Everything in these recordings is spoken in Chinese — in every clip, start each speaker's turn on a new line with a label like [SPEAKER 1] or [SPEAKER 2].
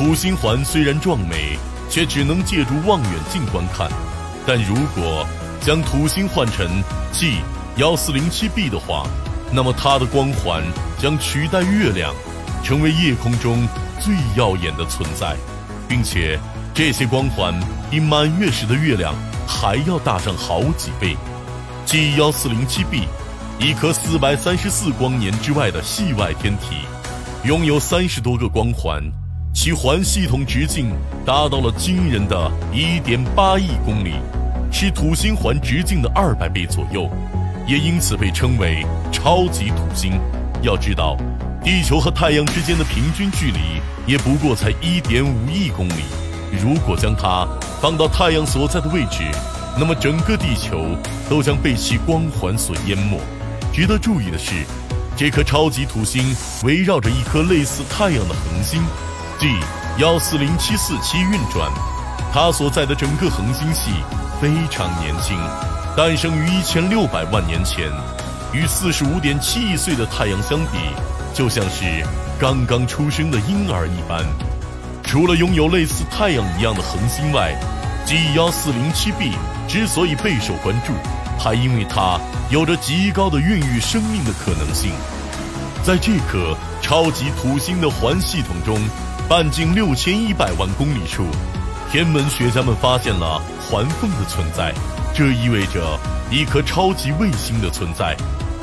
[SPEAKER 1] 土星环虽然壮美，却只能借助望远镜观看。但如果将土星换成 G 幺四零七 b 的话，那么它的光环将取代月亮，成为夜空中最耀眼的存在，并且这些光环比满月时的月亮还要大上好几倍。G 幺四零七 b，一颗四百三十四光年之外的系外天体，拥有三十多个光环，其环系统直径达到了惊人的一点八亿公里。是土星环直径的二百倍左右，也因此被称为超级土星。要知道，地球和太阳之间的平均距离也不过才一点五亿公里。如果将它放到太阳所在的位置，那么整个地球都将被其光环所淹没。值得注意的是，这颗超级土星围绕着一颗类似太阳的恒星 G 幺四零七四七运转，它所在的整个恒星系。非常年轻，诞生于一千六百万年前，与四十五点七亿岁的太阳相比，就像是刚刚出生的婴儿一般。除了拥有类似太阳一样的恒星外，G 幺四零七 b 之所以备受关注，还因为它有着极高的孕育生命的可能性。在这颗超级土星的环系统中，半径六千一百万公里处。天文学家们发现了环缝的存在，这意味着一颗超级卫星的存在。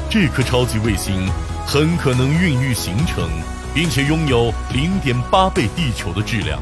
[SPEAKER 1] 这颗超级卫星很可能孕育形成，并且拥有零点八倍地球的质量。